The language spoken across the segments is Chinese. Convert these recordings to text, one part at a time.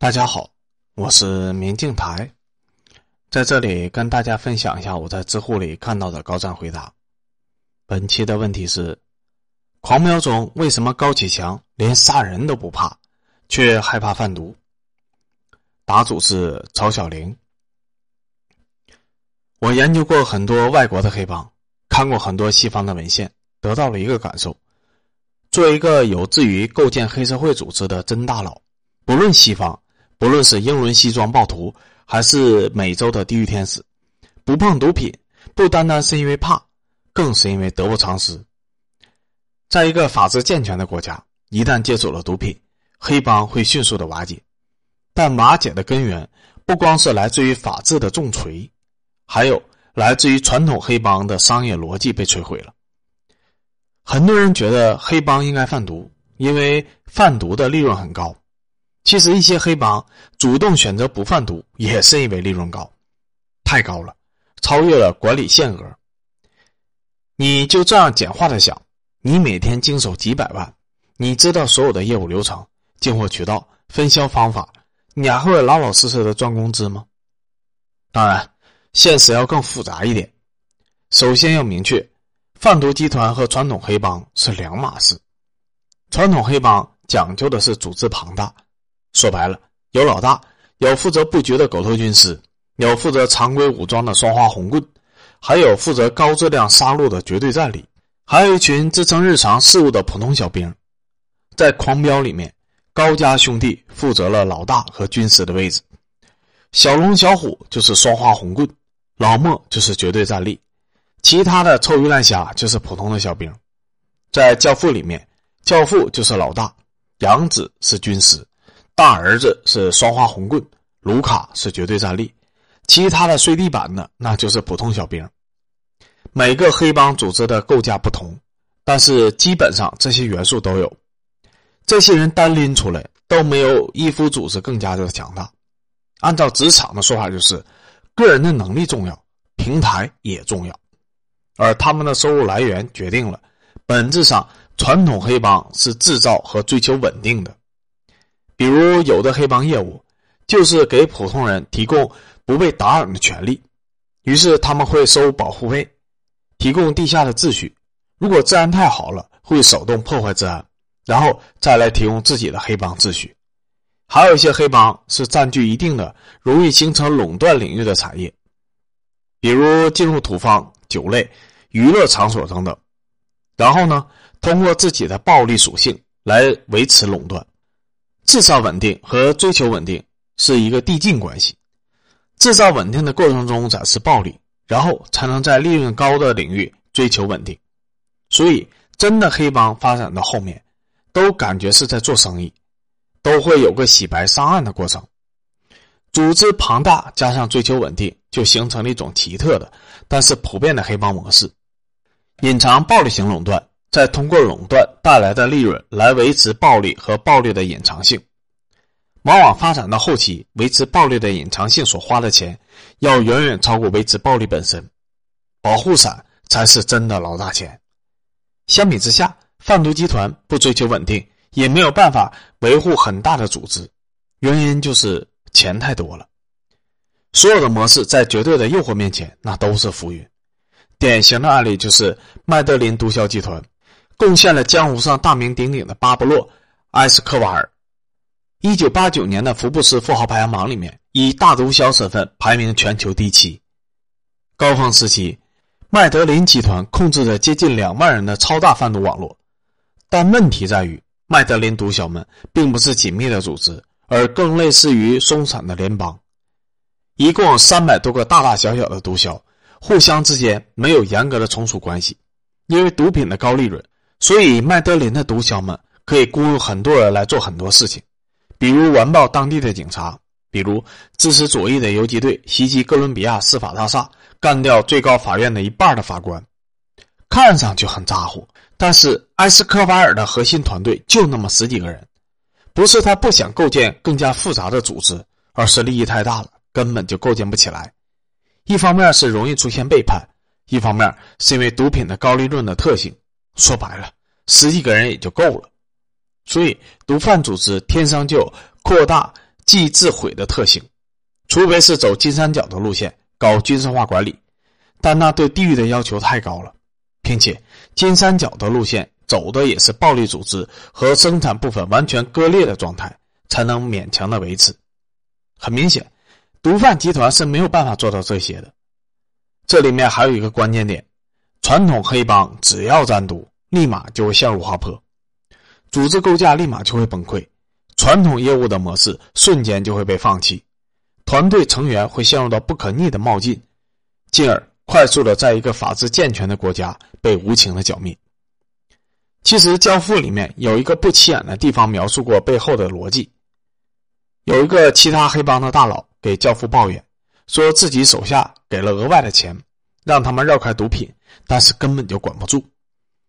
大家好，我是明镜台，在这里跟大家分享一下我在知乎里看到的高赞回答。本期的问题是：狂飙中为什么高启强连杀人都不怕，却害怕贩毒？答主是曹小玲。我研究过很多外国的黑帮，看过很多西方的文献，得到了一个感受：作为一个有志于构建黑社会组织的真大佬，不论西方。不论是英伦西装暴徒，还是美洲的地狱天使，不碰毒品，不单单是因为怕，更是因为得不偿失。在一个法制健全的国家，一旦接触了毒品，黑帮会迅速的瓦解。但瓦解的根源，不光是来自于法治的重锤，还有来自于传统黑帮的商业逻辑被摧毁了。很多人觉得黑帮应该贩毒，因为贩毒的利润很高。其实，一些黑帮主动选择不贩毒，也是因为利润高，太高了，超越了管理限额。你就这样简化的想，你每天经手几百万，你知道所有的业务流程、进货渠道、分销方法，你还会老老实实的赚工资吗？当然，现实要更复杂一点。首先要明确，贩毒集团和传统黑帮是两码事。传统黑帮讲究的是组织庞大。说白了，有老大，有负责布局的狗头军师，有负责常规武装的双花红棍，还有负责高质量杀戮的绝对战力，还有一群支撑日常事务的普通小兵。在狂飙里面，高家兄弟负责了老大和军师的位置，小龙、小虎就是双花红棍，老莫就是绝对战力，其他的臭鱼烂虾就是普通的小兵。在教父里面，教父就是老大，杨子是军师。大儿子是双花红棍，卢卡是绝对战力，其他的睡地板的那就是普通小兵。每个黑帮组织的构架不同，但是基本上这些元素都有。这些人单拎出来都没有一夫组织更加的强大。按照职场的说法，就是个人的能力重要，平台也重要，而他们的收入来源决定了，本质上传统黑帮是制造和追求稳定的。比如，有的黑帮业务就是给普通人提供不被打扰的权利，于是他们会收保护费，提供地下的秩序。如果治安太好了，会手动破坏治安，然后再来提供自己的黑帮秩序。还有一些黑帮是占据一定的、容易形成垄断领域的产业，比如进入土方、酒类、娱乐场所等等，然后呢，通过自己的暴力属性来维持垄断。制造稳定和追求稳定是一个递进关系，制造稳定的过程中展示暴力，然后才能在利润高的领域追求稳定。所以，真的黑帮发展到后面，都感觉是在做生意，都会有个洗白上岸的过程。组织庞大加上追求稳定，就形成了一种奇特的，但是普遍的黑帮模式：隐藏暴力型垄断。再通过垄断带来的利润来维持暴力和暴力的隐藏性，往往发展到后期，维持暴力的隐藏性所花的钱要远远超过维持暴力本身，保护伞才是真的老大钱。相比之下，贩毒集团不追求稳定，也没有办法维护很大的组织，原因就是钱太多了。所有的模式在绝对的诱惑面前，那都是浮云。典型的案例就是麦德林毒枭集团。贡献了江湖上大名鼎鼎的巴布洛·埃斯科瓦尔。一九八九年的福布斯富豪排行榜里面，以大毒枭身份排名全球第七。高峰时期，麦德林集团控制着接近两万人的超大贩毒网络。但问题在于，麦德林毒枭们并不是紧密的组织，而更类似于松散的联邦。一共有三百多个大大小小的毒枭，互相之间没有严格的从属关系，因为毒品的高利润。所以，麦德林的毒枭们可以雇佣很多人来做很多事情，比如完爆当地的警察，比如支持左翼的游击队袭击哥伦比亚司法大厦，干掉最高法院的一半的法官。看上去很咋呼，但是埃斯科瓦尔的核心团队就那么十几个人，不是他不想构建更加复杂的组织，而是利益太大了，根本就构建不起来。一方面是容易出现背叛，一方面是因为毒品的高利润的特性。说白了，十几个人也就够了，所以毒贩组织天生就扩大既自毁的特性，除非是走金三角的路线，搞军事化管理，但那对地域的要求太高了，并且金三角的路线走的也是暴力组织和生产部分完全割裂的状态，才能勉强的维持。很明显，毒贩集团是没有办法做到这些的。这里面还有一个关键点：传统黑帮只要沾毒，立马就会陷入滑坡，组织构架立马就会崩溃，传统业务的模式瞬间就会被放弃，团队成员会陷入到不可逆的冒进，进而快速的在一个法治健全的国家被无情的剿灭。其实，《教父》里面有一个不起眼的地方描述过背后的逻辑。有一个其他黑帮的大佬给教父抱怨，说自己手下给了额外的钱，让他们绕开毒品，但是根本就管不住，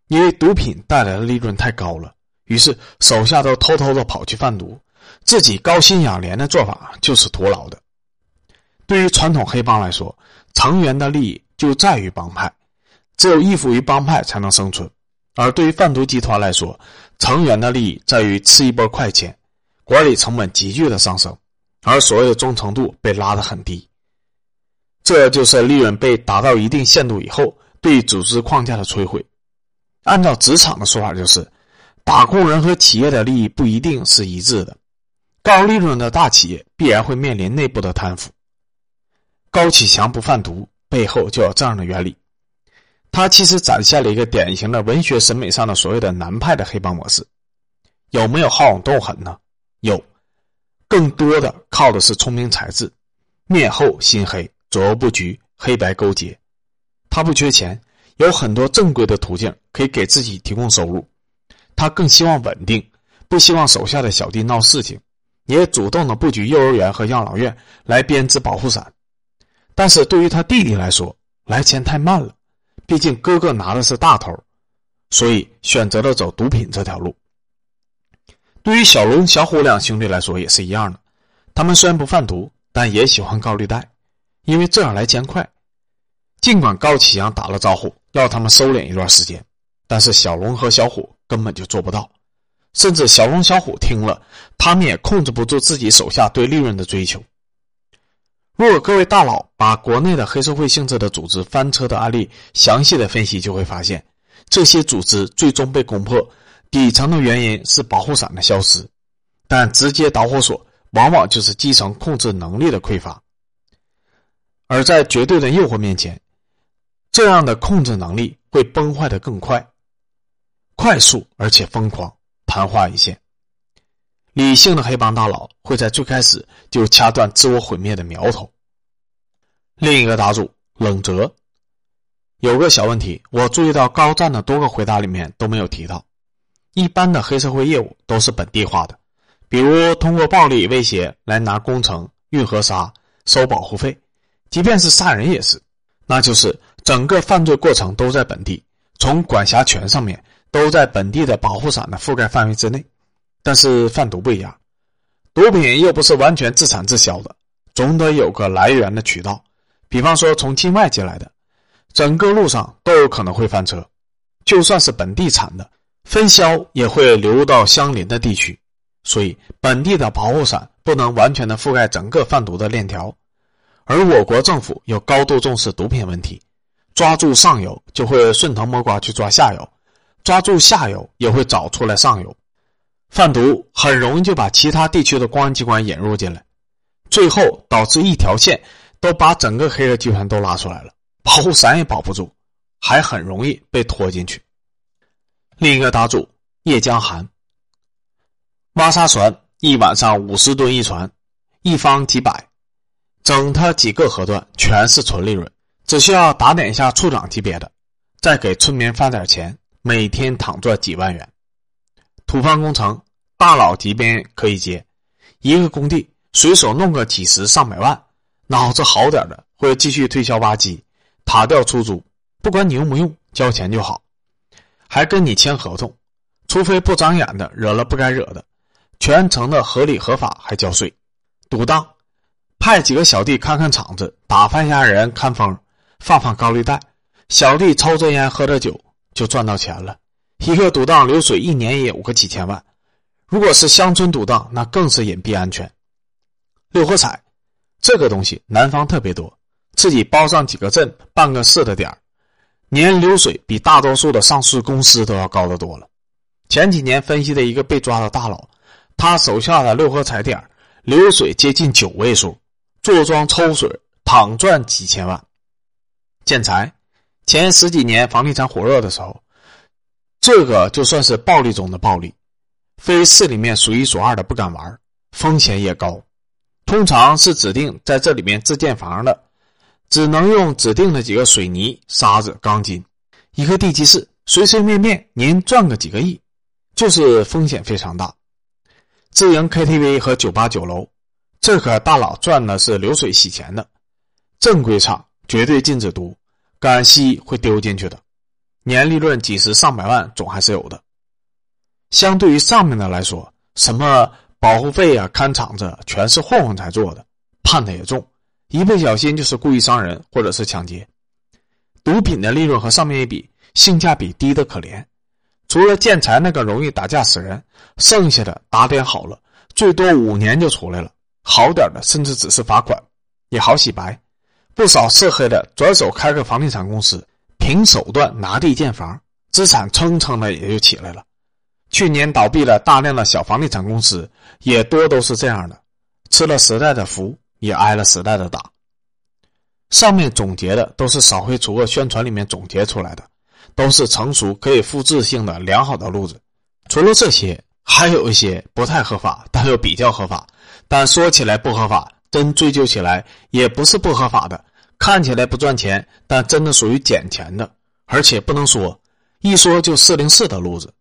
因为毒品带来的利润太高了。于是手下都偷偷的跑去贩毒，自己高薪养廉的做法就是徒劳的。对于传统黑帮来说，成员的利益就在于帮派，只有依附于帮派才能生存；而对于贩毒集团来说，成员的利益在于吃一波快钱。管理成本急剧的上升，而所谓的忠诚度被拉得很低，这就是利润被达到一定限度以后对组织框架的摧毁。按照职场的说法，就是打工人和企业的利益不一定是一致的。高利润的大企业必然会面临内部的贪腐。高启强不贩毒背后就有这样的原理，他其实展现了一个典型的文学审美上的所谓的南派的黑帮模式。有没有好勇斗狠呢？有，更多的靠的是聪明才智，面厚心黑，左右布局，黑白勾结。他不缺钱，有很多正规的途径可以给自己提供收入。他更希望稳定，不希望手下的小弟闹事情，也主动的布局幼儿园和养老院来编织保护伞。但是对于他弟弟来说，来钱太慢了，毕竟哥哥拿的是大头，所以选择了走毒品这条路。对于小龙、小虎两兄弟来说也是一样的，他们虽然不贩毒，但也喜欢高利贷，因为这样来钱快。尽管高启阳打了招呼要他们收敛一段时间，但是小龙和小虎根本就做不到，甚至小龙、小虎听了，他们也控制不住自己手下对利润的追求。如果各位大佬把国内的黑社会性质的组织翻车的案例详细的分析，就会发现，这些组织最终被攻破。底层的原因是保护伞的消失，但直接导火索往往就是基层控制能力的匮乏。而在绝对的诱惑面前，这样的控制能力会崩坏的更快、快速而且疯狂，昙花一现。理性的黑帮大佬会在最开始就掐断自我毁灭的苗头。另一个答主冷泽有个小问题，我注意到高赞的多个回答里面都没有提到。一般的黑社会业务都是本地化的，比如通过暴力威胁来拿工程、运河沙、收保护费，即便是杀人也是，那就是整个犯罪过程都在本地，从管辖权上面都在本地的保护伞的覆盖范围之内。但是贩毒不一样，毒品又不是完全自产自销的，总得有个来源的渠道，比方说从境外进来的，整个路上都有可能会翻车，就算是本地产的。分销也会流入到相邻的地区，所以本地的保护伞不能完全的覆盖整个贩毒的链条。而我国政府又高度重视毒品问题，抓住上游就会顺藤摸瓜去抓下游，抓住下游也会找出来上游。贩毒很容易就把其他地区的公安机关引入进来，最后导致一条线都把整个黑恶集团都拉出来了，保护伞也保不住，还很容易被拖进去。另一个打主叶江寒，挖沙船一晚上五十吨一船，一方几百，整他几个河段全是纯利润，只需要打点一下处长级别的，再给村民发点钱，每天躺赚几万元。土方工程大佬级别可以接，一个工地随手弄个几十上百万，脑子好点的会继续推销挖机，塔吊出租，不管你用不用，交钱就好。还跟你签合同，除非不长眼的惹了不该惹的，全程的合理合法还交税。赌档，派几个小弟看看场子，打发一下人看风，放放高利贷，小弟抽着烟喝着酒就赚到钱了。一个赌档流水一年也有个几千万，如果是乡村赌档，那更是隐蔽安全。六合彩，这个东西南方特别多，自己包上几个镇、办个市的点年流水比大多数的上市公司都要高得多了。前几年分析的一个被抓的大佬，他手下的六合彩点流水接近九位数，坐庄抽水躺赚几千万。建材，前十几年房地产火热的时候，这个就算是暴利中的暴利，非市里面数一数二的不敢玩，风险也高。通常是指定在这里面自建房的，只能用指定的几个水泥、沙子、钢筋，一个地基室，随随便便您赚个几个亿，就是风险非常大。自营 KTV 和酒吧酒楼，这可大佬赚的是流水洗钱的，正规厂绝对禁止毒，敢吸会丢进去的，年利润几十上百万总还是有的。相对于上面的来说，什么？保护费啊，看场子全是混混才做的，判的也重，一不小心就是故意伤人或者是抢劫。毒品的利润和上面一比，性价比低的可怜。除了建材那个容易打架死人，剩下的打点好了，最多五年就出来了。好点的甚至只是罚款，也好洗白。不少涉黑的转手开个房地产公司，凭手段拿地建房，资产蹭蹭的也就起来了。去年倒闭了大量的小房地产公司，也多都是这样的，吃了时代的福，也挨了时代的打。上面总结的都是扫黑除恶宣传里面总结出来的，都是成熟可以复制性的良好的路子。除了这些，还有一些不太合法，但又比较合法。但说起来不合法，真追究起来也不是不合法的。看起来不赚钱，但真的属于捡钱的，而且不能说，一说就四零四的路子。